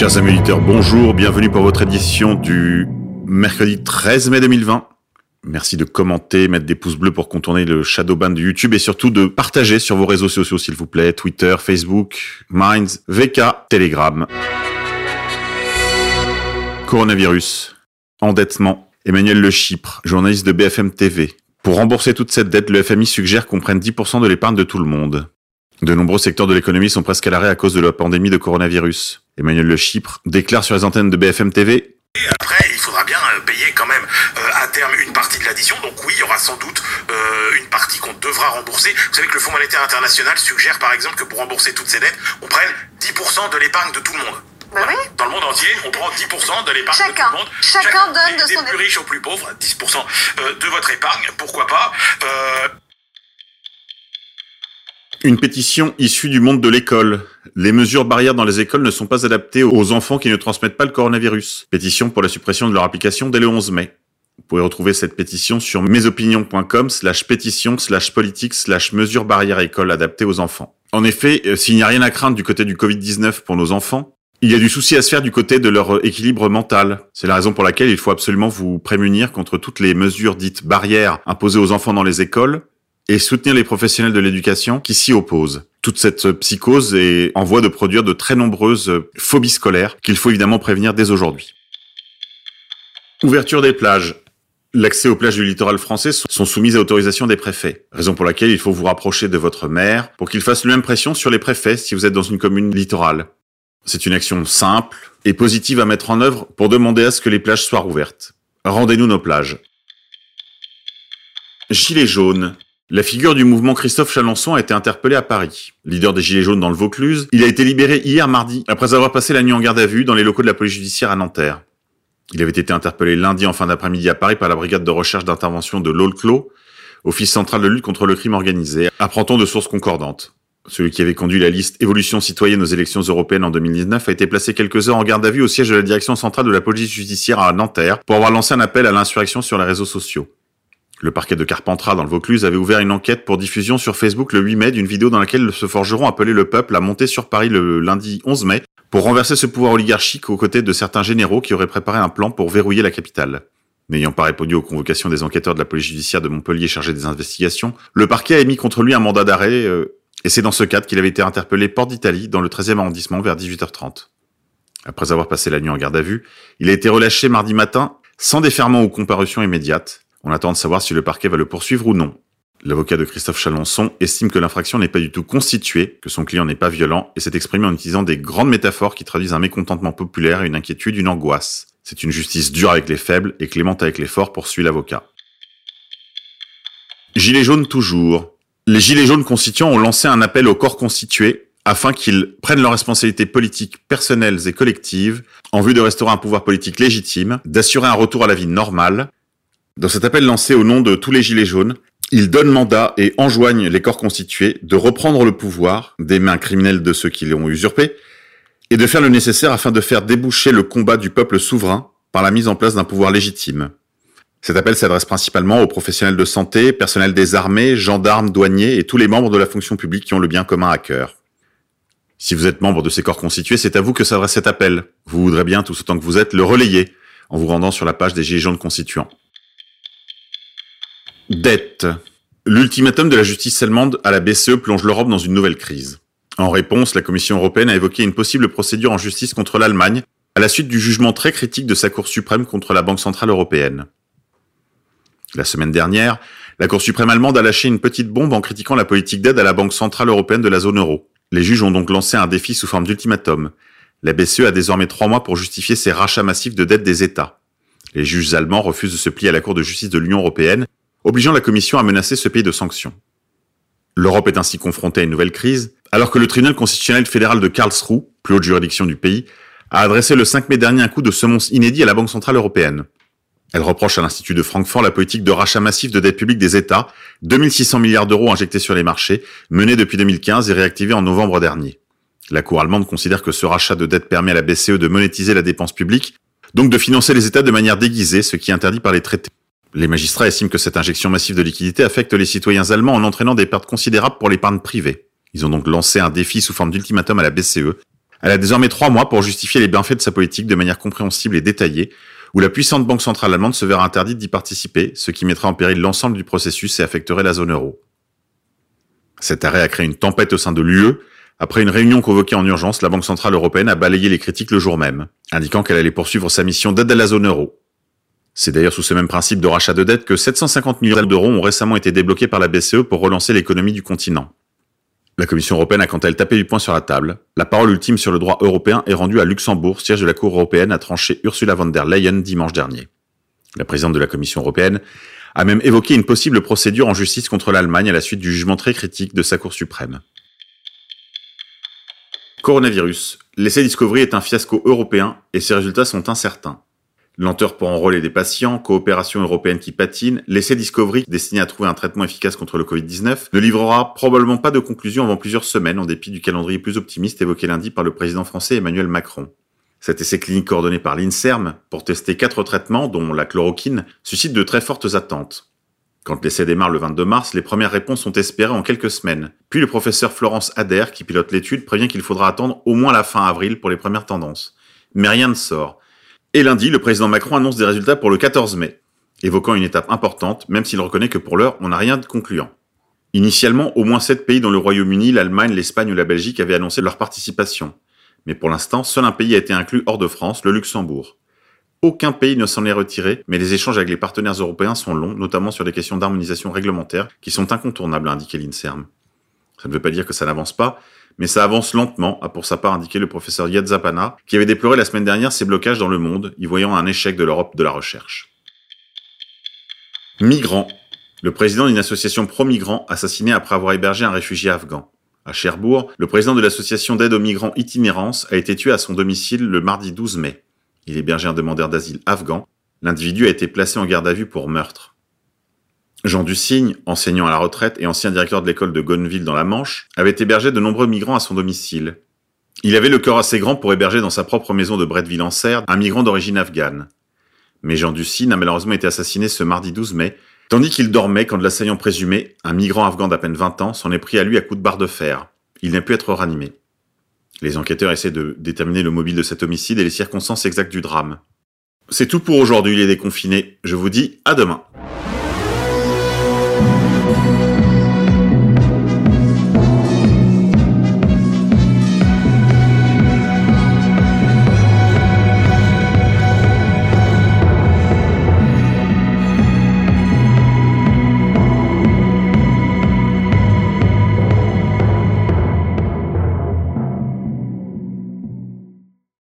Chers amis auditeurs, bonjour, bienvenue pour votre édition du mercredi 13 mai 2020. Merci de commenter, mettre des pouces bleus pour contourner le shadow ban de YouTube et surtout de partager sur vos réseaux sociaux s'il vous plaît, Twitter, Facebook, Minds, VK, Telegram. Coronavirus, endettement. Emmanuel Le Chypre, journaliste de BFM TV. Pour rembourser toute cette dette, le FMI suggère qu'on prenne 10% de l'épargne de tout le monde. De nombreux secteurs de l'économie sont presque à l'arrêt à cause de la pandémie de coronavirus. Emmanuel Le Chypre déclare sur les antennes de BFM TV Et après, il faudra bien euh, payer quand même euh, à terme une partie de l'addition. Donc oui, il y aura sans doute euh, une partie qu'on devra rembourser. Vous savez que le Fonds monétaire international suggère par exemple que pour rembourser toutes ces dettes, on prenne 10% de l'épargne de tout le monde. Bah oui. Dans le monde entier, on prend 10% de l'épargne de Chacun. tout le monde. Chacun Chaque- donne de son des plus épargne. riches aux plus pauvres, 10% euh, de votre épargne, pourquoi pas. Euh, Une pétition issue du monde de l'école. Les mesures barrières dans les écoles ne sont pas adaptées aux enfants qui ne transmettent pas le coronavirus. Pétition pour la suppression de leur application dès le 11 mai. Vous pouvez retrouver cette pétition sur mesopinions.com slash pétition slash politique slash mesures barrières école adaptées aux enfants. En effet, euh, s'il n'y a rien à craindre du côté du Covid-19 pour nos enfants, il y a du souci à se faire du côté de leur euh, équilibre mental. C'est la raison pour laquelle il faut absolument vous prémunir contre toutes les mesures dites barrières imposées aux enfants dans les écoles et soutenir les professionnels de l'éducation qui s'y opposent. Toute cette psychose est en voie de produire de très nombreuses phobies scolaires qu'il faut évidemment prévenir dès aujourd'hui. Ouverture des plages. L'accès aux plages du littoral français sont soumises à autorisation des préfets, raison pour laquelle il faut vous rapprocher de votre maire pour qu'il fasse lui même pression sur les préfets si vous êtes dans une commune littorale. C'est une action simple et positive à mettre en œuvre pour demander à ce que les plages soient rouvertes. Rendez-nous nos plages. Gilets jaunes. La figure du mouvement Christophe Chalençon a été interpellé à Paris. Leader des Gilets jaunes dans le Vaucluse, il a été libéré hier mardi après avoir passé la nuit en garde à vue dans les locaux de la police judiciaire à Nanterre. Il avait été interpellé lundi en fin d'après-midi à Paris par la brigade de recherche d'intervention de l'OLCLO, Office central de lutte contre le crime organisé, apprend-on de sources concordantes. Celui qui avait conduit la liste Évolution citoyenne aux élections européennes en 2019 a été placé quelques heures en garde à vue au siège de la direction centrale de la police judiciaire à Nanterre pour avoir lancé un appel à l'insurrection sur les réseaux sociaux. Le parquet de Carpentras dans le Vaucluse avait ouvert une enquête pour diffusion sur Facebook le 8 mai d'une vidéo dans laquelle ce forgeron appelait le peuple à monter sur Paris le lundi 11 mai pour renverser ce pouvoir oligarchique aux côtés de certains généraux qui auraient préparé un plan pour verrouiller la capitale. N'ayant pas répondu aux convocations des enquêteurs de la police judiciaire de Montpellier chargés des investigations, le parquet a émis contre lui un mandat d'arrêt euh, et c'est dans ce cadre qu'il avait été interpellé Porte d'Italie dans le 13e arrondissement vers 18h30. Après avoir passé la nuit en garde à vue, il a été relâché mardi matin sans déferment ou comparution immédiate. On attend de savoir si le parquet va le poursuivre ou non. L'avocat de Christophe Chalençon estime que l'infraction n'est pas du tout constituée, que son client n'est pas violent et s'est exprimé en utilisant des grandes métaphores qui traduisent un mécontentement populaire, une inquiétude, une angoisse. C'est une justice dure avec les faibles et clémente avec les forts, poursuit l'avocat. Gilets jaunes toujours. Les Gilets jaunes constituants ont lancé un appel au corps constitué afin qu'ils prennent leurs responsabilités politiques personnelles et collectives en vue de restaurer un pouvoir politique légitime, d'assurer un retour à la vie normale. Dans cet appel lancé au nom de tous les Gilets jaunes, ils donnent mandat et enjoignent les corps constitués de reprendre le pouvoir des mains criminelles de ceux qui l'ont usurpé et de faire le nécessaire afin de faire déboucher le combat du peuple souverain par la mise en place d'un pouvoir légitime. Cet appel s'adresse principalement aux professionnels de santé, personnels des armées, gendarmes, douaniers et tous les membres de la fonction publique qui ont le bien commun à cœur. Si vous êtes membre de ces corps constitués, c'est à vous que s'adresse cet appel. Vous voudrez bien, tous autant que vous êtes, le relayer en vous rendant sur la page des Gilets jaunes constituants. Dette. L'ultimatum de la justice allemande à la BCE plonge l'Europe dans une nouvelle crise. En réponse, la Commission européenne a évoqué une possible procédure en justice contre l'Allemagne à la suite du jugement très critique de sa Cour suprême contre la Banque centrale européenne. La semaine dernière, la Cour suprême allemande a lâché une petite bombe en critiquant la politique d'aide à la Banque centrale européenne de la zone euro. Les juges ont donc lancé un défi sous forme d'ultimatum. La BCE a désormais trois mois pour justifier ses rachats massifs de dettes des États. Les juges allemands refusent de se plier à la Cour de justice de l'Union européenne, obligeant la Commission à menacer ce pays de sanctions. L'Europe est ainsi confrontée à une nouvelle crise, alors que le tribunal constitutionnel fédéral de Karlsruhe, plus haute juridiction du pays, a adressé le 5 mai dernier un coup de semonce inédit à la Banque centrale européenne. Elle reproche à l'Institut de Francfort la politique de rachat massif de dettes publiques des États, 2600 milliards d'euros injectés sur les marchés, menée depuis 2015 et réactivée en novembre dernier. La Cour allemande considère que ce rachat de dettes permet à la BCE de monétiser la dépense publique, donc de financer les États de manière déguisée, ce qui est interdit par les traités. Les magistrats estiment que cette injection massive de liquidités affecte les citoyens allemands en entraînant des pertes considérables pour l'épargne privée. Ils ont donc lancé un défi sous forme d'ultimatum à la BCE Elle a désormais trois mois pour justifier les bienfaits de sa politique de manière compréhensible et détaillée, où la puissante banque centrale allemande se verra interdite d'y participer, ce qui mettrait en péril l'ensemble du processus et affecterait la zone euro. Cet arrêt a créé une tempête au sein de l'UE. Après une réunion convoquée en urgence, la Banque Centrale Européenne a balayé les critiques le jour même, indiquant qu'elle allait poursuivre sa mission d'aide à la zone euro. C'est d'ailleurs sous ce même principe de rachat de dette que 750 millions d'euros ont récemment été débloqués par la BCE pour relancer l'économie du continent. La Commission européenne a quant à elle tapé du poing sur la table. La parole ultime sur le droit européen est rendue à Luxembourg, siège de la Cour européenne, a tranché Ursula von der Leyen dimanche dernier. La présidente de la Commission européenne a même évoqué une possible procédure en justice contre l'Allemagne à la suite du jugement très critique de sa Cour suprême. Coronavirus. L'essai Discovery est un fiasco européen et ses résultats sont incertains. Lenteur pour enrôler des patients, coopération européenne qui patine, l'essai Discovery, destiné à trouver un traitement efficace contre le Covid-19, ne livrera probablement pas de conclusion avant plusieurs semaines en dépit du calendrier plus optimiste évoqué lundi par le président français Emmanuel Macron. Cet essai clinique coordonné par l'INSERM pour tester quatre traitements, dont la chloroquine, suscite de très fortes attentes. Quand l'essai démarre le 22 mars, les premières réponses sont espérées en quelques semaines. Puis le professeur Florence Adair, qui pilote l'étude, prévient qu'il faudra attendre au moins la fin avril pour les premières tendances. Mais rien ne sort. Et lundi, le président Macron annonce des résultats pour le 14 mai, évoquant une étape importante, même s'il reconnaît que pour l'heure, on n'a rien de concluant. Initialement, au moins sept pays dont le Royaume-Uni, l'Allemagne, l'Espagne ou la Belgique avaient annoncé leur participation. Mais pour l'instant, seul un pays a été inclus hors de France, le Luxembourg. Aucun pays ne s'en est retiré, mais les échanges avec les partenaires européens sont longs, notamment sur des questions d'harmonisation réglementaire qui sont incontournables, a indiqué l'INSERM. Ça ne veut pas dire que ça n'avance pas, mais ça avance lentement, a pour sa part indiqué le professeur Yad Zapana, qui avait déploré la semaine dernière ces blocages dans le monde, y voyant un échec de l'Europe de la recherche. Migrants. Le président d'une association pro-migrants assassiné après avoir hébergé un réfugié afghan. À Cherbourg, le président de l'association d'aide aux migrants Itinérance a été tué à son domicile le mardi 12 mai. Il hébergeait un demandeur d'asile afghan. L'individu a été placé en garde à vue pour meurtre. Jean Dussigne, enseignant à la retraite et ancien directeur de l'école de Gonneville dans la Manche, avait hébergé de nombreux migrants à son domicile. Il avait le cœur assez grand pour héberger dans sa propre maison de Bretteville-en-Serre un migrant d'origine afghane. Mais Jean Dussigne a malheureusement été assassiné ce mardi 12 mai, tandis qu'il dormait quand l'assaillant présumé, un migrant afghan d'à peine 20 ans, s'en est pris à lui à coups de barre de fer. Il n'a pu être ranimé. Les enquêteurs essaient de déterminer le mobile de cet homicide et les circonstances exactes du drame. C'est tout pour aujourd'hui les déconfinés. Je vous dis à demain.